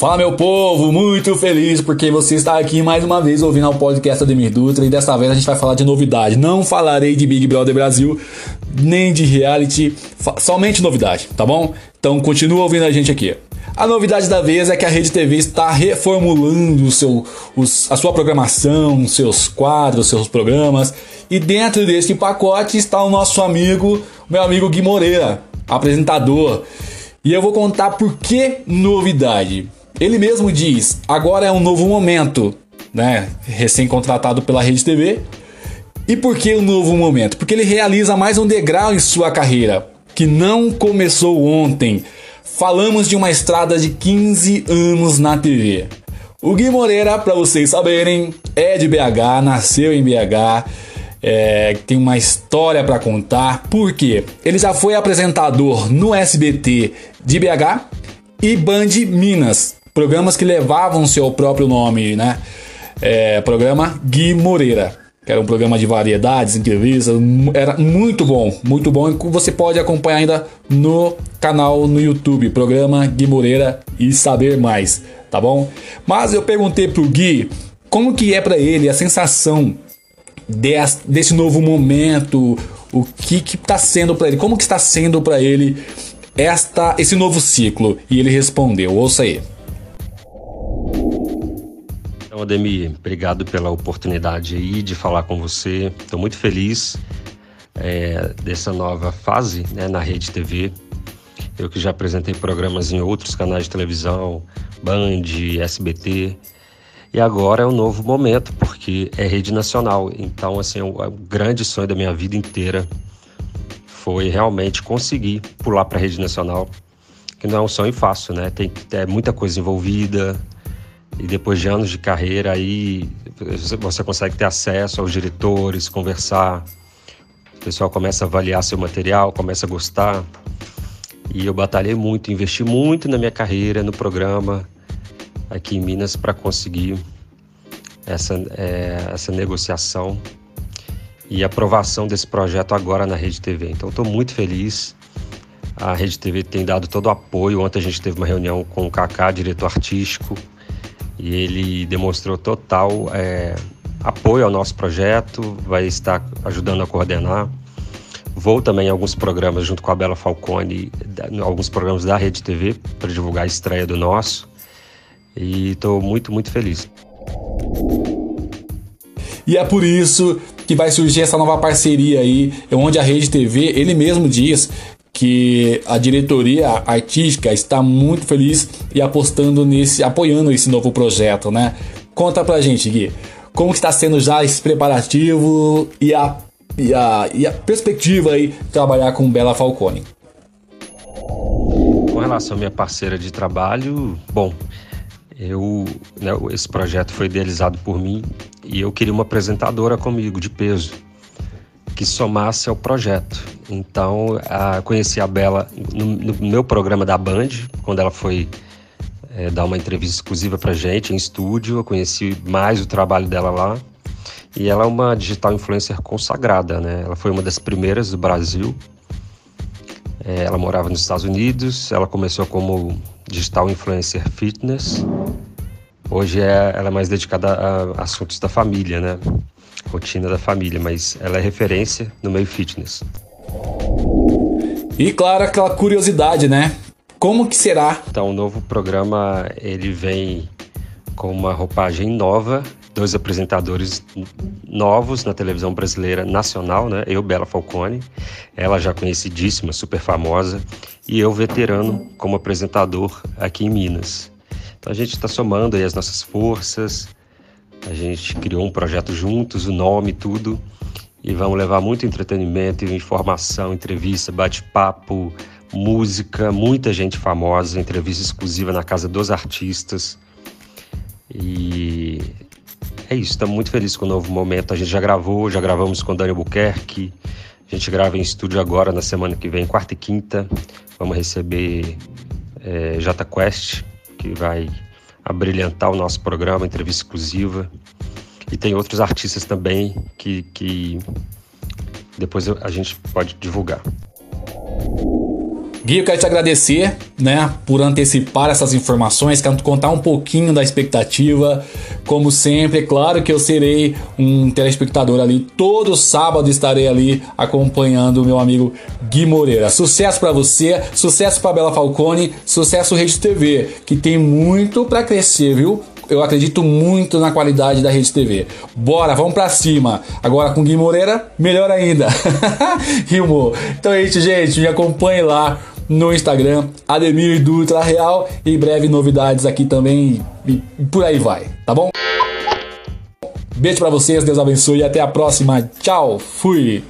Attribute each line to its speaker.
Speaker 1: Fala meu povo, muito feliz porque você está aqui mais uma vez ouvindo o podcast Ademir Dutra e dessa vez a gente vai falar de novidade. Não falarei de Big Brother Brasil, nem de reality, somente novidade, tá bom? Então continua ouvindo a gente aqui. A novidade da vez é que a Rede TV está reformulando o seu, os, a sua programação, seus quadros, seus programas. E dentro desse pacote está o nosso amigo, meu amigo Gui Moreira, apresentador. E eu vou contar por que novidade. Ele mesmo diz: agora é um novo momento, né? Recém-contratado pela Rede TV. E por que um novo momento? Porque ele realiza mais um degrau em sua carreira, que não começou ontem. Falamos de uma estrada de 15 anos na TV. O Gui Moreira, para vocês saberem, é de BH, nasceu em BH, é, tem uma história para contar. Por quê? Ele já foi apresentador no SBT de BH e Band Minas, programas que levavam seu próprio nome, né? É, programa Gui Moreira, que era um programa de variedades, entrevistas, era muito bom, muito bom. Você pode acompanhar ainda no canal no YouTube, programa Gui Moreira e saber mais, tá bom? Mas eu perguntei pro Gui como que é para ele a sensação desse, desse novo momento, o que que tá sendo para ele, como que está sendo para ele esta esse novo ciclo? E ele respondeu, ouça aí.
Speaker 2: Então, Ademir, obrigado pela oportunidade aí de falar com você. Estou muito feliz é, dessa nova fase né, na Rede TV. Eu que já apresentei programas em outros canais de televisão, Band, SBT, e agora é um novo momento, porque é rede nacional. Então, assim, o, o grande sonho da minha vida inteira foi realmente conseguir pular para a rede nacional, que não é um sonho fácil, né? Tem é muita coisa envolvida, e depois de anos de carreira aí você consegue ter acesso aos diretores, conversar, o pessoal começa a avaliar seu material, começa a gostar. E eu batalhei muito, investi muito na minha carreira, no programa aqui em Minas para conseguir essa, é, essa negociação e aprovação desse projeto agora na Rede TV. Então estou muito feliz. A Rede TV tem dado todo o apoio. Ontem a gente teve uma reunião com o Kaká, diretor artístico, e ele demonstrou total é, apoio ao nosso projeto, vai estar ajudando a coordenar. Vou também em alguns programas junto com a Bela Falcone, alguns programas da Rede TV para divulgar a estreia do nosso. E estou muito, muito feliz.
Speaker 1: E é por isso que vai surgir essa nova parceria aí, onde a Rede TV, ele mesmo diz que a diretoria artística está muito feliz e apostando nesse, apoiando esse novo projeto, né? Conta pra gente, Gui, como está sendo já esse preparativo e a, e a, e a perspectiva aí de trabalhar com Bela Falcone?
Speaker 2: Com relação à minha parceira de trabalho, bom, eu, né, esse projeto foi idealizado por mim e eu queria uma apresentadora comigo de peso que somasse ao projeto. Então, a, conheci a Bela no, no, meu programa da Band, quando ela foi é, dar uma entrevista exclusiva pra gente em estúdio. Eu conheci mais o trabalho dela lá. E ela é uma digital influencer consagrada, né? Ela foi uma das primeiras do Brasil. É, ela morava nos Estados Unidos. Ela começou como digital influencer fitness. Hoje é, ela é mais dedicada a assuntos da família, né? Rotina da família, mas ela é referência no meio fitness.
Speaker 1: E claro, aquela curiosidade, né? Como que será?
Speaker 2: Então, o novo programa ele vem com uma roupagem nova, dois apresentadores novos na televisão brasileira nacional, né? Eu, Bela Falcone, ela já conhecidíssima, super famosa, e eu, veterano, como apresentador aqui em Minas. Então a gente está somando aí as nossas forças, a gente criou um projeto juntos, o nome, tudo, e vamos levar muito entretenimento, informação, entrevista, bate-papo, música, muita gente famosa, entrevista exclusiva na casa dos artistas. E é isso, estamos muito felizes com o novo momento. A gente já gravou, já gravamos com Daniel Buquerque. A gente grava em estúdio agora na semana que vem, quarta e quinta. Vamos receber é, Jota Quest, que vai abrilhantar o nosso programa, entrevista exclusiva. E tem outros artistas também que, que depois a gente pode divulgar.
Speaker 1: Gui, eu quero te agradecer, né, por antecipar essas informações, quero contar um pouquinho da expectativa. Como sempre, é claro que eu serei um telespectador ali. Todo sábado estarei ali acompanhando o meu amigo Gui Moreira. Sucesso para você, sucesso para Bela Falcone, sucesso Rede TV, que tem muito para crescer, viu? Eu acredito muito na qualidade da Rede TV. Bora, vamos para cima. Agora com Gui Moreira, melhor ainda. Rimou. Então é isso, gente. Me acompanhe lá no Instagram, Ademir Dutra Real. E breve novidades aqui também. E por aí vai, tá bom? Beijo para vocês, Deus abençoe e até a próxima. Tchau, fui!